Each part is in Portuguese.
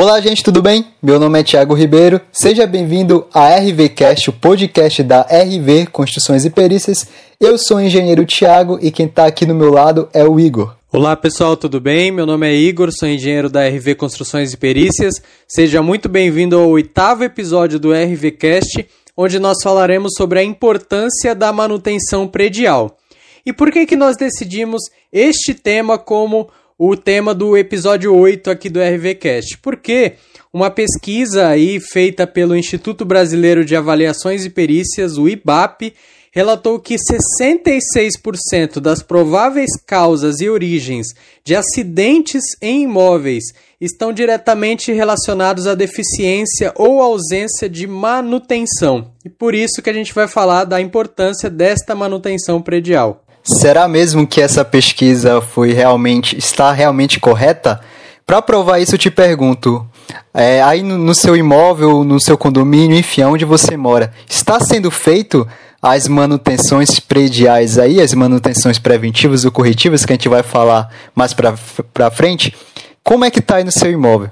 Olá, gente, tudo bem? Meu nome é Thiago Ribeiro. Seja bem-vindo a RVcast, o podcast da RV Construções e Perícias. Eu sou o engenheiro Thiago e quem está aqui no meu lado é o Igor. Olá pessoal, tudo bem? Meu nome é Igor, sou engenheiro da RV Construções e Perícias. Seja muito bem-vindo ao oitavo episódio do RVcast, onde nós falaremos sobre a importância da manutenção predial. E por que, que nós decidimos este tema como o tema do episódio 8 aqui do RVcast? Porque uma pesquisa aí feita pelo Instituto Brasileiro de Avaliações e Perícias, o IBAP, relatou que 66% das prováveis causas e origens de acidentes em imóveis estão diretamente relacionados à deficiência ou ausência de manutenção. E por isso que a gente vai falar da importância desta manutenção predial. Será mesmo que essa pesquisa foi realmente está realmente correta? Para provar isso, eu te pergunto: é, aí no, no seu imóvel, no seu condomínio, enfim, onde você mora, está sendo feito as manutenções prediais aí, as manutenções preventivas ou corretivas que a gente vai falar mais para frente? Como é que está aí no seu imóvel?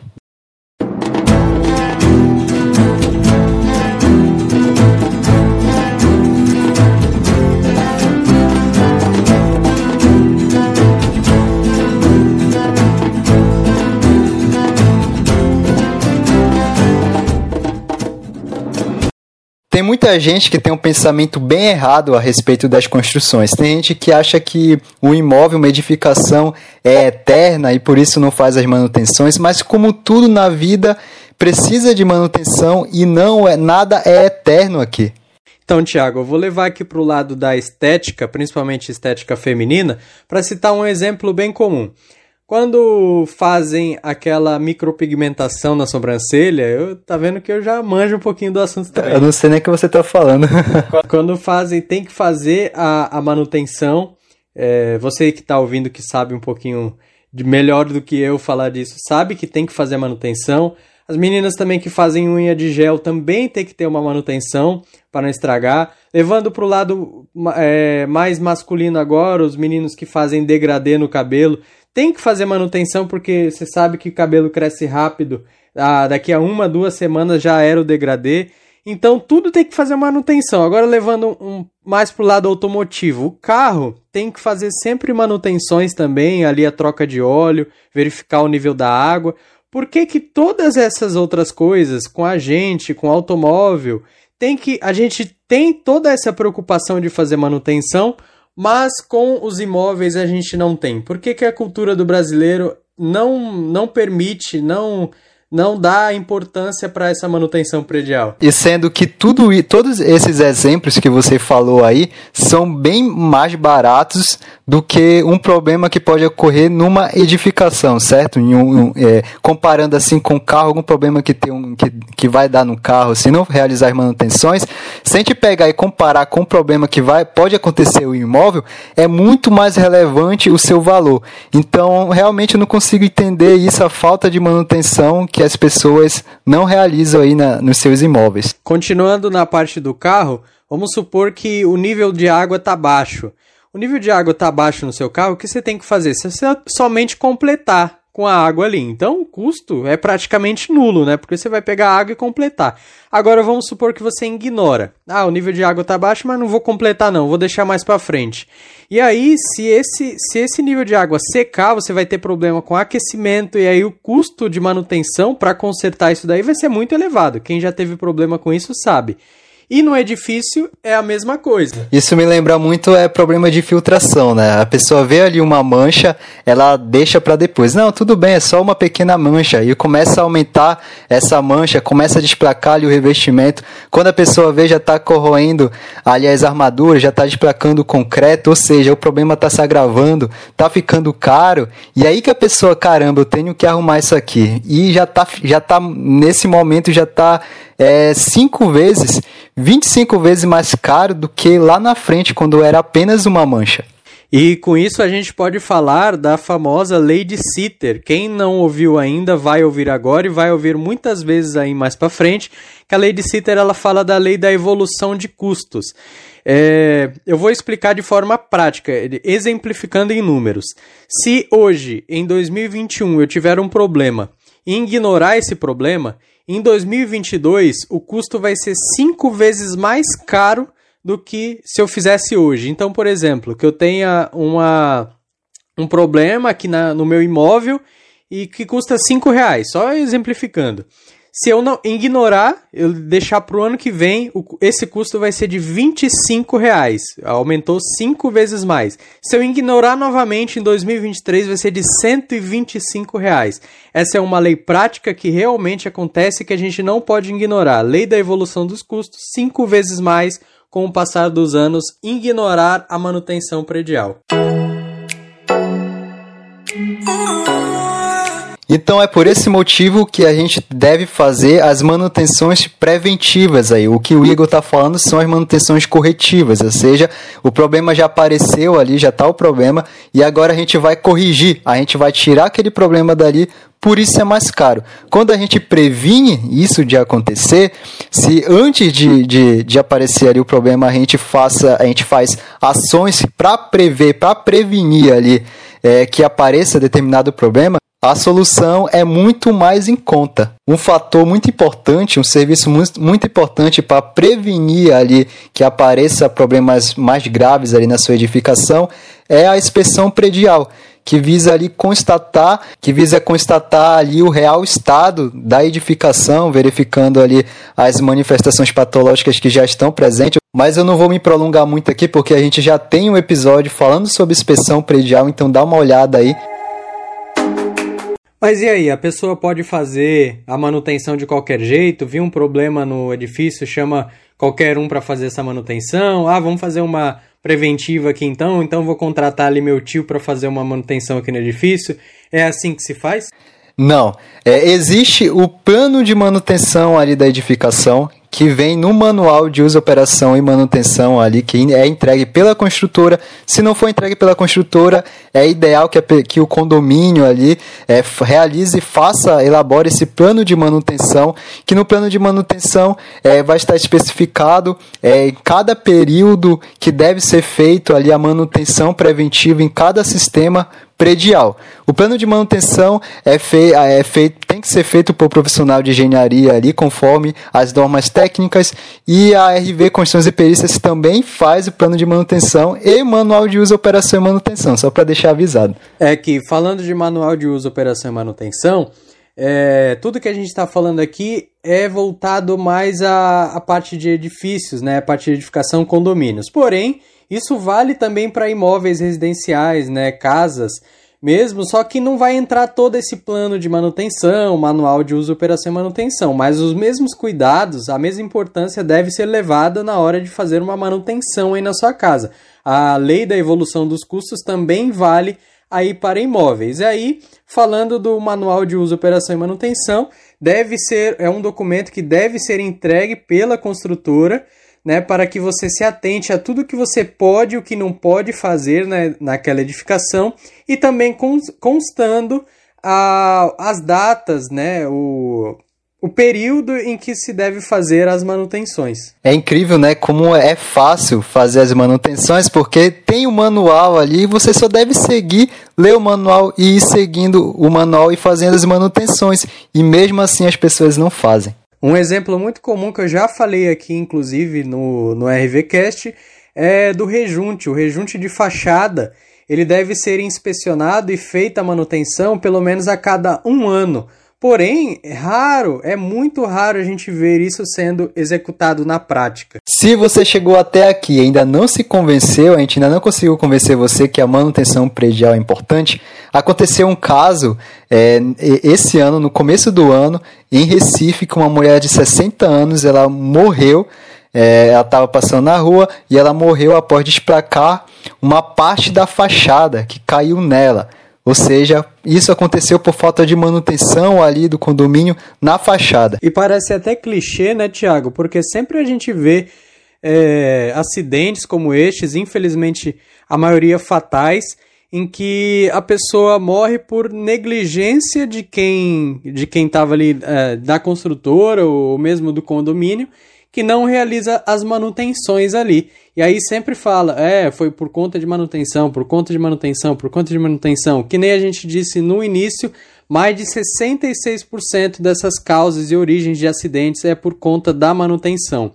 Muita gente que tem um pensamento bem errado a respeito das construções. Tem gente que acha que o imóvel, uma edificação, é eterna e por isso não faz as manutenções, mas como tudo na vida precisa de manutenção e não é nada é eterno aqui. Então, Tiago, eu vou levar aqui para o lado da estética, principalmente estética feminina, para citar um exemplo bem comum. Quando fazem aquela micropigmentação na sobrancelha, eu tá vendo que eu já manjo um pouquinho do assunto também. Eu não sei nem o que você tá falando. Quando fazem, tem que fazer a, a manutenção. É, você que tá ouvindo que sabe um pouquinho de melhor do que eu falar disso, sabe que tem que fazer a manutenção. As meninas também que fazem unha de gel também tem que ter uma manutenção para não estragar. Levando para o lado é, mais masculino agora, os meninos que fazem degradê no cabelo tem que fazer manutenção porque você sabe que o cabelo cresce rápido. Ah, daqui a uma, duas semanas já era o degradê. Então tudo tem que fazer manutenção. Agora levando um, mais para o lado automotivo, o carro tem que fazer sempre manutenções também, ali a troca de óleo, verificar o nível da água. Por que, que todas essas outras coisas, com a gente, com o automóvel, tem que a gente tem toda essa preocupação de fazer manutenção? mas com os imóveis a gente não tem. Por que, que a cultura do brasileiro não, não permite, não não dá importância para essa manutenção predial. E sendo que tudo todos esses exemplos que você falou aí são bem mais baratos do que um problema que pode ocorrer numa edificação, certo? Um, um, é, comparando assim com o carro, algum problema que tem um, que, que vai dar no carro, se não realizar manutenções, se a gente pegar e comparar com o problema que vai pode acontecer o imóvel, é muito mais relevante o seu valor. Então, realmente eu não consigo entender isso, a falta de manutenção que as pessoas não realizam aí na, nos seus imóveis. Continuando na parte do carro, vamos supor que o nível de água está baixo. O nível de água está baixo no seu carro, o que você tem que fazer? Você somente completar com a água ali. Então, o custo é praticamente nulo, né? Porque você vai pegar a água e completar. Agora, vamos supor que você ignora. Ah, o nível de água está baixo, mas não vou completar não, vou deixar mais para frente. E aí, se esse, se esse nível de água secar, você vai ter problema com aquecimento e aí o custo de manutenção para consertar isso daí vai ser muito elevado. Quem já teve problema com isso sabe. E no edifício é a mesma coisa. Isso me lembra muito é problema de filtração, né? A pessoa vê ali uma mancha, ela deixa para depois. Não, tudo bem, é só uma pequena mancha e começa a aumentar essa mancha, começa a desplacar ali o revestimento. Quando a pessoa vê já está corroendo ali as armaduras, já está desplacando o concreto, ou seja, o problema está se agravando, está ficando caro. E aí que a pessoa, caramba, eu tenho que arrumar isso aqui. E já está já tá nesse momento já está é cinco vezes, 25 vezes mais caro do que lá na frente, quando era apenas uma mancha. E com isso a gente pode falar da famosa lei de Sitter. Quem não ouviu ainda vai ouvir agora e vai ouvir muitas vezes aí mais para frente, que a lei de Sitter ela fala da lei da evolução de custos. É, eu vou explicar de forma prática, exemplificando em números. Se hoje, em 2021, eu tiver um problema e ignorar esse problema, em 2022 o custo vai ser cinco vezes mais caro do que se eu fizesse hoje. Então, por exemplo, que eu tenha uma, um problema aqui na, no meu imóvel e que custa cinco reais, só exemplificando. Se eu não ignorar, eu deixar para o ano que vem, o, esse custo vai ser de 25 reais. Aumentou cinco vezes mais. Se eu ignorar novamente, em 2023 vai ser de 125 reais. Essa é uma lei prática que realmente acontece que a gente não pode ignorar. Lei da evolução dos custos, cinco vezes mais com o passar dos anos, ignorar a manutenção predial. Então é por esse motivo que a gente deve fazer as manutenções preventivas aí. O que o Igor está falando são as manutenções corretivas, ou seja, o problema já apareceu ali, já está o problema, e agora a gente vai corrigir, a gente vai tirar aquele problema dali, por isso é mais caro. Quando a gente previne isso de acontecer, se antes de, de, de aparecer ali o problema, a gente faça, a gente faz ações para prever, para prevenir ali é, que apareça determinado problema, a solução é muito mais em conta. Um fator muito importante, um serviço muito, importante para prevenir ali que apareça problemas mais graves ali na sua edificação é a inspeção predial, que visa ali constatar, que visa constatar ali o real estado da edificação, verificando ali as manifestações patológicas que já estão presentes. Mas eu não vou me prolongar muito aqui porque a gente já tem um episódio falando sobre inspeção predial, então dá uma olhada aí. Mas e aí, a pessoa pode fazer a manutenção de qualquer jeito, viu um problema no edifício, chama qualquer um para fazer essa manutenção. Ah, vamos fazer uma preventiva aqui então, então vou contratar ali meu tio para fazer uma manutenção aqui no edifício. É assim que se faz? Não. É, existe o plano de manutenção ali da edificação, que vem no manual de uso, operação e manutenção ali, que é entregue pela construtora. Se não for entregue pela construtora, é ideal que, que o condomínio ali é, realize, faça, elabore esse plano de manutenção, que no plano de manutenção é, vai estar especificado é, em cada período que deve ser feito ali a manutenção preventiva em cada sistema predial. O plano de manutenção é, fei é feito, tem que ser feito por profissional de engenharia ali, conforme as normas técnicas, e a RV Construções e Perícias também faz o plano de manutenção e manual de uso, operação e manutenção, só para deixar avisado. É que, falando de manual de uso, operação e manutenção, é, tudo que a gente está falando aqui é voltado mais à parte de edifícios, né, a parte de edificação, condomínios. Porém, isso vale também para imóveis residenciais, né, casas mesmo, só que não vai entrar todo esse plano de manutenção, manual de uso, operação e manutenção, mas os mesmos cuidados, a mesma importância deve ser levada na hora de fazer uma manutenção aí na sua casa. A lei da evolução dos custos também vale aí para imóveis. E aí, falando do manual de uso, operação e manutenção, deve ser é um documento que deve ser entregue pela construtora né, para que você se atente a tudo que você pode e o que não pode fazer né, naquela edificação e também constando a, as datas, né, o, o período em que se deve fazer as manutenções. É incrível, né, como é fácil fazer as manutenções, porque tem o um manual ali e você só deve seguir, ler o manual e ir seguindo o manual e fazendo as manutenções. E mesmo assim as pessoas não fazem. Um exemplo muito comum que eu já falei aqui, inclusive no, no RVCast, é do rejunte. O rejunte de fachada ele deve ser inspecionado e feita a manutenção pelo menos a cada um ano. Porém, é raro, é muito raro a gente ver isso sendo executado na prática. Se você chegou até aqui e ainda não se convenceu, a gente ainda não conseguiu convencer você que a manutenção predial é importante, aconteceu um caso é, esse ano, no começo do ano, em Recife, com uma mulher de 60 anos, ela morreu. É, ela estava passando na rua e ela morreu após desplacar uma parte da fachada que caiu nela. Ou seja, isso aconteceu por falta de manutenção ali do condomínio na fachada. E parece até clichê, né, Tiago? Porque sempre a gente vê é, acidentes como estes, infelizmente a maioria fatais, em que a pessoa morre por negligência de quem de quem estava ali é, da construtora ou mesmo do condomínio que não realiza as manutenções ali. E aí sempre fala, é, foi por conta de manutenção, por conta de manutenção, por conta de manutenção. Que nem a gente disse no início, mais de 66% dessas causas e origens de acidentes é por conta da manutenção.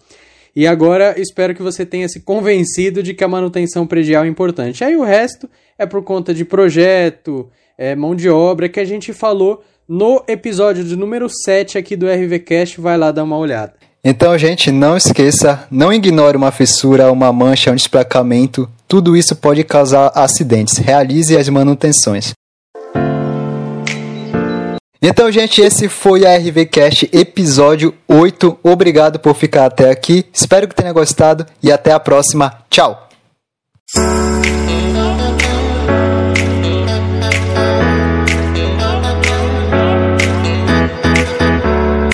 E agora espero que você tenha se convencido de que a manutenção predial é importante. Aí o resto é por conta de projeto, é, mão de obra que a gente falou no episódio de número 7 aqui do RVCast. Vai lá dar uma olhada. Então, gente, não esqueça, não ignore uma fissura, uma mancha, um desplacamento. Tudo isso pode causar acidentes. Realize as manutenções. Então, gente, esse foi a RVCast episódio 8. Obrigado por ficar até aqui. Espero que tenha gostado e até a próxima. Tchau!